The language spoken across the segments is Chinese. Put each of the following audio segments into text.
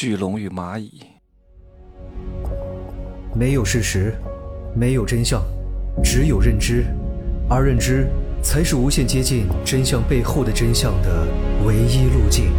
巨龙与蚂蚁，没有事实，没有真相，只有认知，而认知才是无限接近真相背后的真相的唯一路径。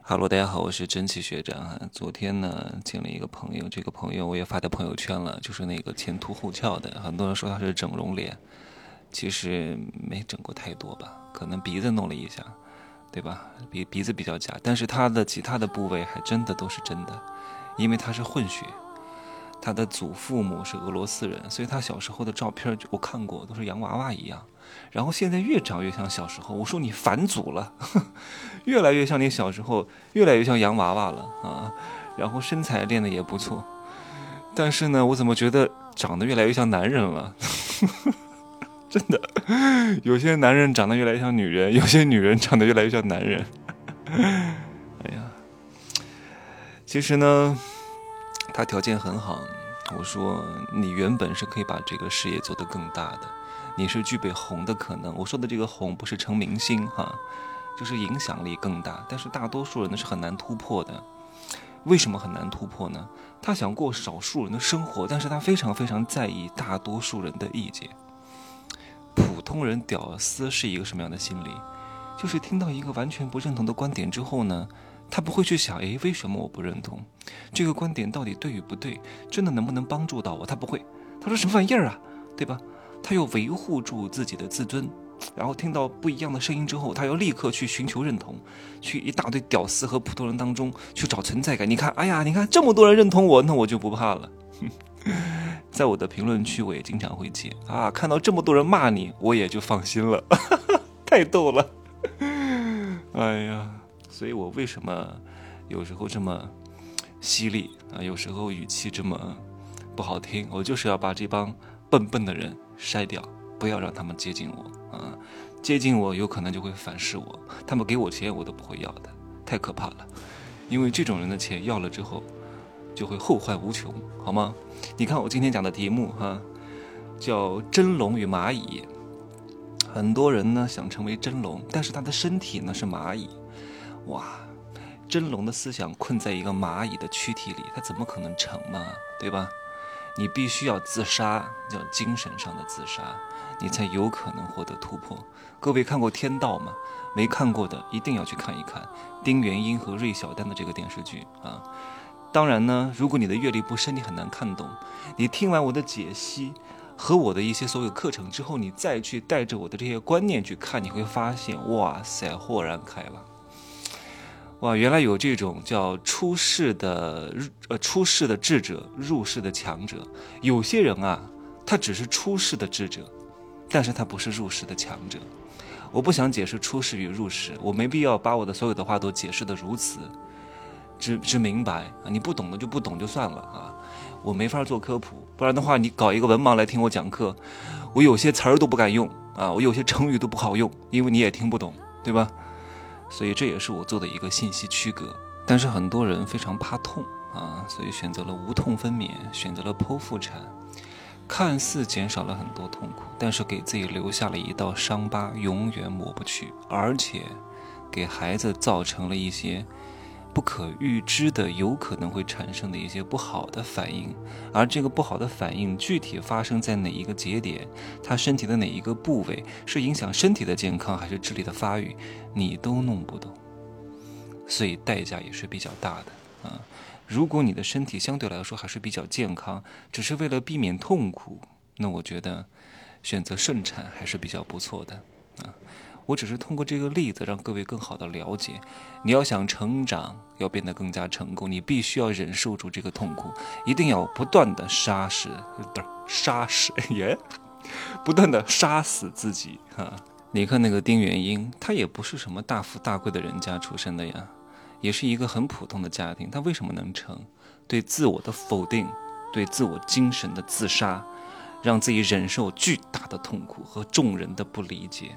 哈喽，大家好，我是真气学长哈。昨天呢，见了一个朋友，这个朋友我也发在朋友圈了，就是那个前凸后翘的，很多人说他是整容脸，其实没整过太多吧，可能鼻子弄了一下。对吧？鼻鼻子比较假，但是他的其他的部位还真的都是真的，因为他是混血，他的祖父母是俄罗斯人，所以他小时候的照片我看过，都是洋娃娃一样。然后现在越长越像小时候，我说你返祖了，越来越像你小时候，越来越像洋娃娃了啊！然后身材练得也不错，但是呢，我怎么觉得长得越来越像男人了？真的，有些男人长得越来越像女人，有些女人长得越来越像男人。哎呀，其实呢，他条件很好。我说你原本是可以把这个事业做得更大的，你是具备红的可能。我说的这个红不是成明星哈，就是影响力更大。但是大多数人呢是很难突破的。为什么很难突破呢？他想过少数人的生活，但是他非常非常在意大多数人的意见。普通人屌丝是一个什么样的心理？就是听到一个完全不认同的观点之后呢，他不会去想，诶，为什么我不认同？这个观点到底对与不对？真的能不能帮助到我？他不会。他说什么玩意儿啊，对吧？他要维护住自己的自尊，然后听到不一样的声音之后，他要立刻去寻求认同，去一大堆屌丝和普通人当中去找存在感。你看，哎呀，你看这么多人认同我，那我就不怕了。在我的评论区，我也经常会接啊，看到这么多人骂你，我也就放心了，太逗了。哎呀，所以我为什么有时候这么犀利啊？有时候语气这么不好听，我就是要把这帮笨笨的人筛掉，不要让他们接近我啊！接近我，有可能就会反噬我。他们给我钱，我都不会要的，太可怕了。因为这种人的钱要了之后。就会后患无穷，好吗？你看我今天讲的题目哈，叫真龙与蚂蚁。很多人呢想成为真龙，但是他的身体呢是蚂蚁。哇，真龙的思想困在一个蚂蚁的躯体里，他怎么可能成嘛？对吧？你必须要自杀，叫精神上的自杀，你才有可能获得突破。各位看过《天道》吗？没看过的一定要去看一看丁元英和芮小丹的这个电视剧啊。当然呢，如果你的阅历不深，你很难看懂。你听完我的解析和我的一些所有课程之后，你再去带着我的这些观念去看，你会发现，哇塞，豁然开朗。哇，原来有这种叫出世的呃出世的智者，入世的强者。有些人啊，他只是出世的智者，但是他不是入世的强者。我不想解释出世与入世，我没必要把我的所有的话都解释的如此。只只明白啊，你不懂的就不懂就算了啊，我没法做科普，不然的话你搞一个文盲来听我讲课，我有些词儿都不敢用啊，我有些成语都不好用，因为你也听不懂，对吧？所以这也是我做的一个信息区隔。但是很多人非常怕痛啊，所以选择了无痛分娩，选择了剖腹产，看似减少了很多痛苦，但是给自己留下了一道伤疤，永远抹不去，而且给孩子造成了一些。不可预知的，有可能会产生的一些不好的反应，而这个不好的反应具体发生在哪一个节点，他身体的哪一个部位是影响身体的健康还是智力的发育，你都弄不懂，所以代价也是比较大的啊。如果你的身体相对来说还是比较健康，只是为了避免痛苦，那我觉得选择顺产还是比较不错的啊。我只是通过这个例子让各位更好的了解，你要想成长，要变得更加成功，你必须要忍受住这个痛苦，一定要不断的杀死，不是杀死耶，不断的杀死自己哈。你看那个丁元英，他也不是什么大富大贵的人家出身的呀，也是一个很普通的家庭，他为什么能成？对自我的否定，对自我精神的自杀，让自己忍受巨大的痛苦和众人的不理解。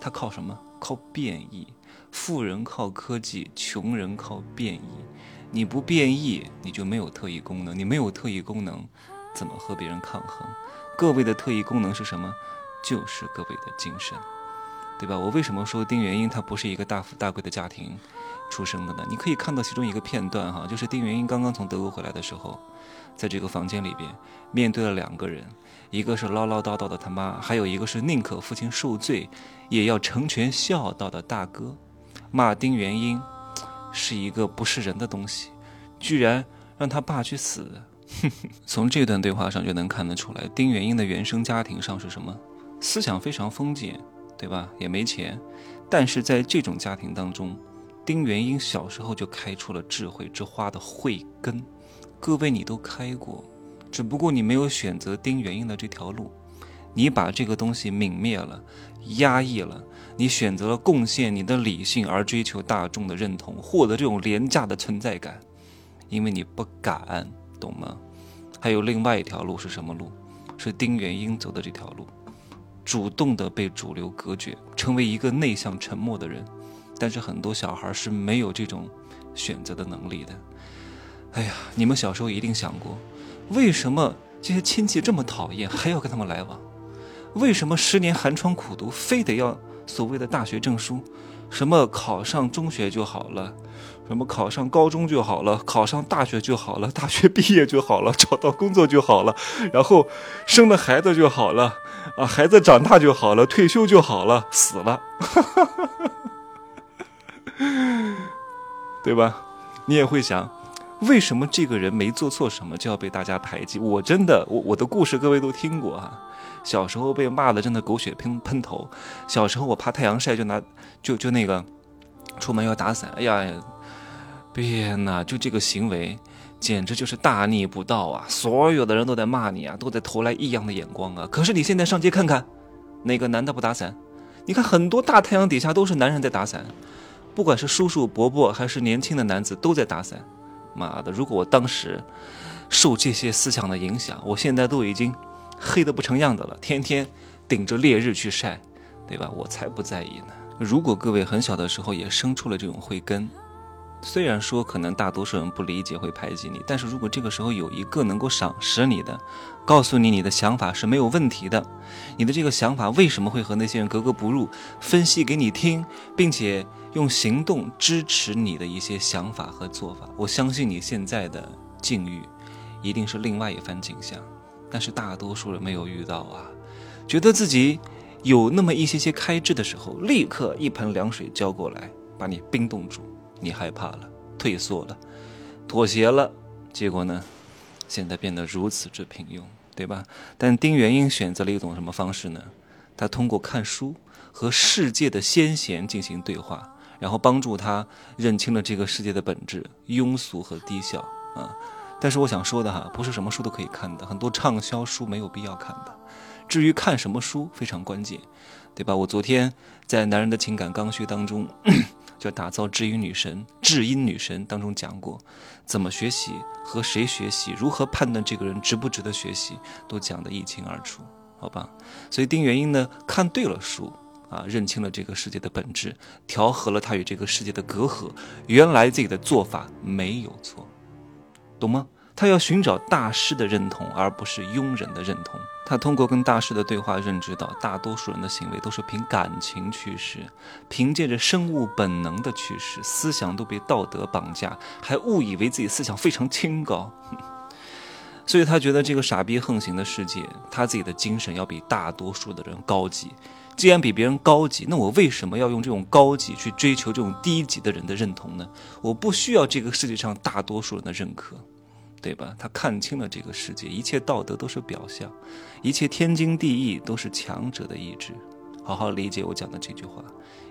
他靠什么？靠变异。富人靠科技，穷人靠变异。你不变异，你就没有特异功能。你没有特异功能，怎么和别人抗衡？各位的特异功能是什么？就是各位的精神，对吧？我为什么说丁元英他不是一个大富大贵的家庭？出生的呢？你可以看到其中一个片段哈，就是丁元英刚刚从德国回来的时候，在这个房间里边面对了两个人，一个是唠唠叨叨的他妈，还有一个是宁可父亲受罪也要成全孝道的大哥，骂丁元英是一个不是人的东西，居然让他爸去死。从这段对话上就能看得出来，丁元英的原生家庭上是什么？思想非常封建，对吧？也没钱，但是在这种家庭当中，丁元英小时候就开出了智慧之花的慧根。各位，你都开过，只不过你没有选择丁元英的这条路，你把这个东西泯灭了，压抑了，你选择了贡献你的理性而追求大众的认同，获得这种廉价的存在感，因为你不敢，懂吗？还有另外一条路是什么路？是丁元英走的这条路。主动的被主流隔绝，成为一个内向沉默的人，但是很多小孩是没有这种选择的能力的。哎呀，你们小时候一定想过，为什么这些亲戚这么讨厌，还要跟他们来往？为什么十年寒窗苦读，非得要所谓的大学证书？什么考上中学就好了？什么考上高中就好了？考上大学就好了？大学毕业就好了？找到工作就好了？然后生了孩子就好了？啊，孩子长大就好了，退休就好了，死了，对吧？你也会想，为什么这个人没做错什么就要被大家排挤？我真的，我我的故事各位都听过啊。小时候被骂的真的狗血喷喷头，小时候我怕太阳晒就拿就就那个出门要打伞，哎呀，天呐，就这个行为。简直就是大逆不道啊！所有的人都在骂你啊，都在投来异样的眼光啊。可是你现在上街看看，哪个男的不打伞？你看很多大太阳底下都是男人在打伞，不管是叔叔伯伯还是年轻的男子都在打伞。妈的！如果我当时受这些思想的影响，我现在都已经黑得不成样子了，天天顶着烈日去晒，对吧？我才不在意呢。如果各位很小的时候也生出了这种慧根。虽然说可能大多数人不理解会排挤你，但是如果这个时候有一个能够赏识你的，告诉你你的想法是没有问题的，你的这个想法为什么会和那些人格格不入，分析给你听，并且用行动支持你的一些想法和做法，我相信你现在的境遇一定是另外一番景象。但是大多数人没有遇到啊，觉得自己有那么一些些开支的时候，立刻一盆凉水浇过来，把你冰冻住。你害怕了，退缩了，妥协了，结果呢？现在变得如此之平庸，对吧？但丁元英选择了一种什么方式呢？他通过看书和世界的先贤进行对话，然后帮助他认清了这个世界的本质——庸俗和低效啊！但是我想说的哈，不是什么书都可以看的，很多畅销书没有必要看的。至于看什么书，非常关键，对吧？我昨天在《男人的情感刚需》当中。就打造知音女神，知音女神当中讲过，怎么学习和谁学习，如何判断这个人值不值得学习，都讲得一清二楚，好吧？所以丁元英呢，看对了书啊，认清了这个世界的本质，调和了他与这个世界的隔阂，原来自己的做法没有错，懂吗？他要寻找大师的认同，而不是庸人的认同。他通过跟大师的对话，认知到大多数人的行为都是凭感情驱使，凭借着生物本能的驱使，思想都被道德绑架，还误以为自己思想非常清高。所以他觉得这个傻逼横行的世界，他自己的精神要比大多数的人高级。既然比别人高级，那我为什么要用这种高级去追求这种低级的人的认同呢？我不需要这个世界上大多数人的认可。对吧？他看清了这个世界，一切道德都是表象，一切天经地义都是强者的意志。好好理解我讲的这句话，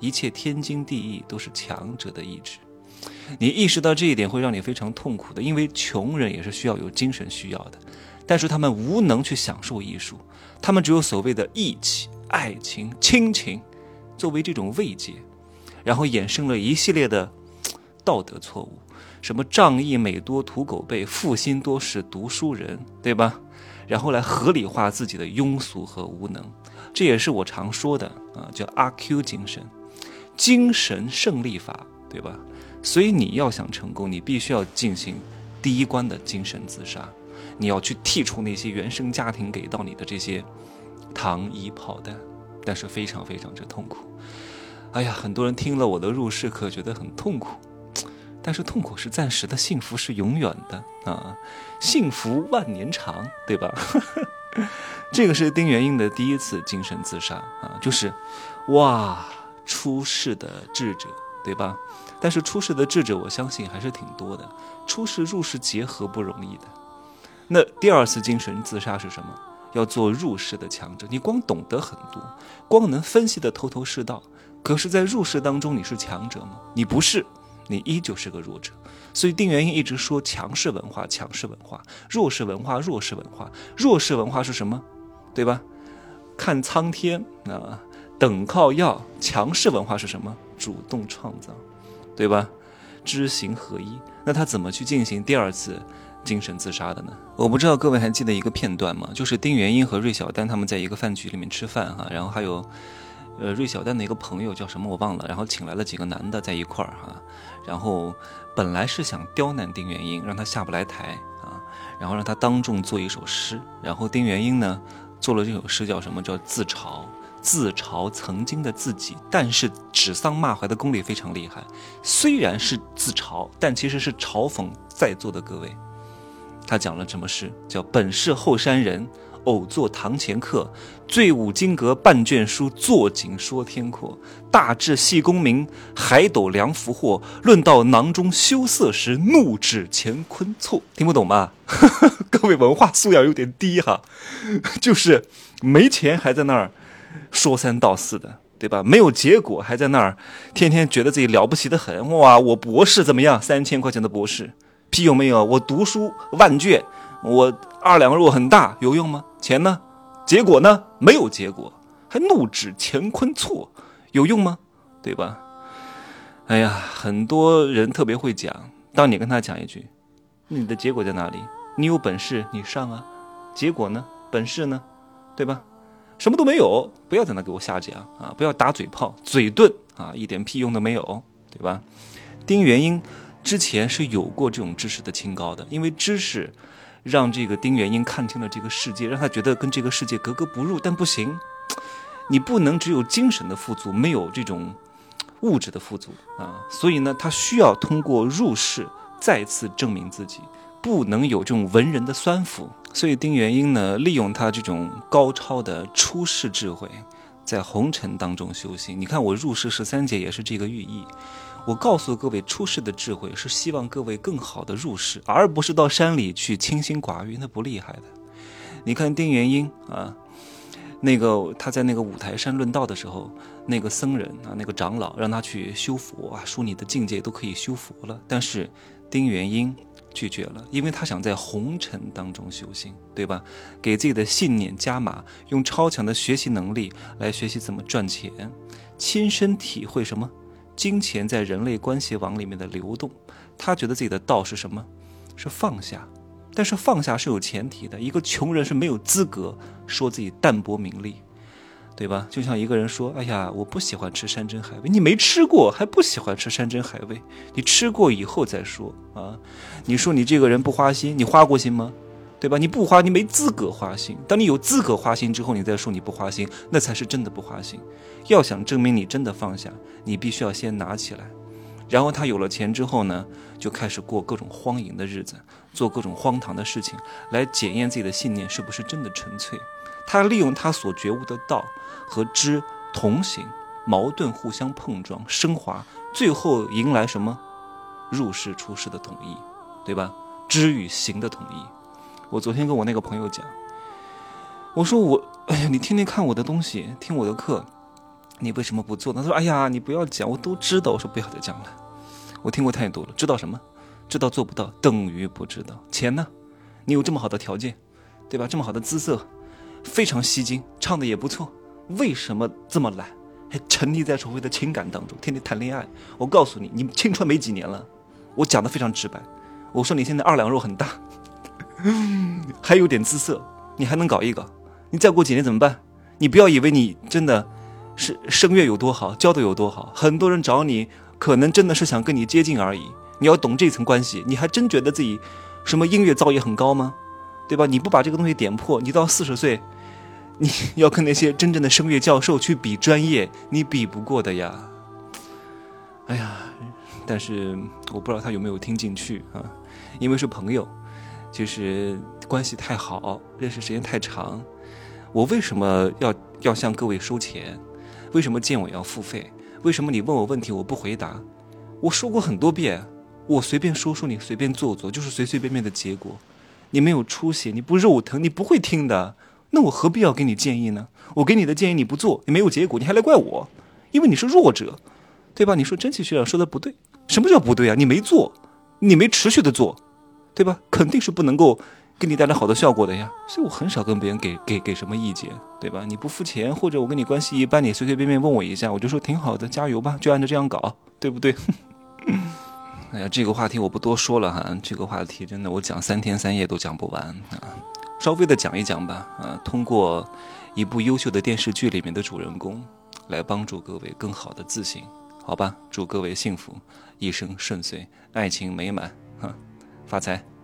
一切天经地义都是强者的意志。你意识到这一点会让你非常痛苦的，因为穷人也是需要有精神需要的，但是他们无能去享受艺术，他们只有所谓的义气、爱情、亲情作为这种慰藉，然后衍生了一系列的道德错误。什么仗义美多土狗辈，负心多是读书人，对吧？然后来合理化自己的庸俗和无能，这也是我常说的啊，叫阿 Q 精神，精神胜利法，对吧？所以你要想成功，你必须要进行第一关的精神自杀，你要去剔除那些原生家庭给到你的这些糖衣炮弹，但是非常非常之痛苦。哎呀，很多人听了我的入世课，觉得很痛苦。但是痛苦是暂时的，幸福是永远的啊！幸福万年长，对吧？这个是丁元英的第一次精神自杀啊，就是哇，出世的智者，对吧？但是出世的智者，我相信还是挺多的。出世入世结合不容易的。那第二次精神自杀是什么？要做入世的强者。你光懂得很多，光能分析的头头是道，可是，在入世当中你是强者吗？你不是，你依旧是个弱者。所以丁元英一直说强势文化，强势文化，弱势文化，弱势文化，弱势文化是什么？对吧？看苍天啊，等靠要。强势文化是什么？主动创造，对吧？知行合一。那他怎么去进行第二次？精神自杀的呢？我不知道各位还记得一个片段吗？就是丁元英和芮小丹他们在一个饭局里面吃饭哈，然后还有，呃，芮小丹的一个朋友叫什么我忘了，然后请来了几个男的在一块儿哈，然后本来是想刁难丁元英，让他下不来台啊，然后让他当众做一首诗，然后丁元英呢做了这首诗叫什么叫自嘲，自嘲曾经的自己，但是指桑骂槐的功力非常厉害，虽然是自嘲，但其实是嘲讽在座的各位。他讲了什么诗？叫“本是后山人，偶作堂前客。醉舞金阁半卷书，坐井说天阔。大智系功名，海斗量福祸。论到囊中羞涩时，怒指乾坤错。”听不懂吧？各位文化素养有点低哈，就是没钱还在那儿说三道四的，对吧？没有结果还在那儿天天觉得自己了不起的很。哇，我博士怎么样？三千块钱的博士。屁用没有？我读书万卷，我二两肉很大，有用吗？钱呢？结果呢？没有结果，还怒指乾坤错，有用吗？对吧？哎呀，很多人特别会讲，当你跟他讲一句，你的结果在哪里？你有本事你上啊，结果呢？本事呢？对吧？什么都没有，不要在那给我瞎讲啊！不要打嘴炮，嘴遁啊，一点屁用都没有，对吧？丁元英。之前是有过这种知识的清高的，因为知识让这个丁元英看清了这个世界，让他觉得跟这个世界格格不入。但不行，你不能只有精神的富足，没有这种物质的富足啊！所以呢，他需要通过入世再次证明自己，不能有这种文人的酸腐。所以丁元英呢，利用他这种高超的出世智慧，在红尘当中修行。你看我入世十三劫也是这个寓意。我告诉各位，出世的智慧是希望各位更好的入世，而不是到山里去清心寡欲，那不厉害的。你看丁元英啊，那个他在那个五台山论道的时候，那个僧人啊，那个长老让他去修佛啊，说你的境界都可以修佛了，但是丁元英拒绝了，因为他想在红尘当中修行，对吧？给自己的信念加码，用超强的学习能力来学习怎么赚钱，亲身体会什么？金钱在人类关系网里面的流动，他觉得自己的道是什么？是放下。但是放下是有前提的，一个穷人是没有资格说自己淡泊名利，对吧？就像一个人说：“哎呀，我不喜欢吃山珍海味。”你没吃过还不喜欢吃山珍海味？你吃过以后再说啊！你说你这个人不花心，你花过心吗？对吧？你不花，你没资格花心。当你有资格花心之后，你再说你不花心，那才是真的不花心。要想证明你真的放下，你必须要先拿起来。然后他有了钱之后呢，就开始过各种荒淫的日子，做各种荒唐的事情，来检验自己的信念是不是真的纯粹。他利用他所觉悟的道和知同行，矛盾互相碰撞升华，最后迎来什么？入世出世的统一，对吧？知与行的统一。我昨天跟我那个朋友讲，我说我，哎呀，你天天看我的东西，听我的课，你为什么不做呢？他说，哎呀，你不要讲，我都知道。我说不要再讲了，我听过太多了。知道什么？知道做不到等于不知道。钱呢？你有这么好的条件，对吧？这么好的姿色，非常吸睛，唱的也不错，为什么这么懒？还沉溺在所谓的情感当中，天天谈恋爱？我告诉你，你青春没几年了。我讲的非常直白，我说你现在二两肉很大。嗯 还有点姿色，你还能搞一搞？你再过几年怎么办？你不要以为你真的是声乐有多好，教的有多好，很多人找你，可能真的是想跟你接近而已。你要懂这层关系，你还真觉得自己什么音乐造诣很高吗？对吧？你不把这个东西点破，你到四十岁，你要跟那些真正的声乐教授去比专业，你比不过的呀。哎呀，但是我不知道他有没有听进去啊，因为是朋友，就是关系太好，认识时间太长。我为什么要要向各位收钱？为什么见我要付费？为什么你问我问题我不回答？我说过很多遍，我随便说说，你随便做做，就是随随便便的结果。你没有出息，你不肉疼，你不会听的。那我何必要给你建议呢？我给你的建议你不做，你没有结果，你还来怪我？因为你是弱者，对吧？你说真气学长说的不对，什么叫不对啊？你没做，你没持续的做，对吧？肯定是不能够给你带来好的效果的呀。所以我很少跟别人给给给什么意见，对吧？你不付钱，或者我跟你关系一般，你随随便便问我一下，我就说挺好的，加油吧，就按照这样搞，对不对？哎呀，这个话题我不多说了哈，这个话题真的我讲三天三夜都讲不完啊，稍微的讲一讲吧啊，通过一部优秀的电视剧里面的主人公，来帮助各位更好的自信，好吧？祝各位幸福，一生顺遂，爱情美满，哈，发财。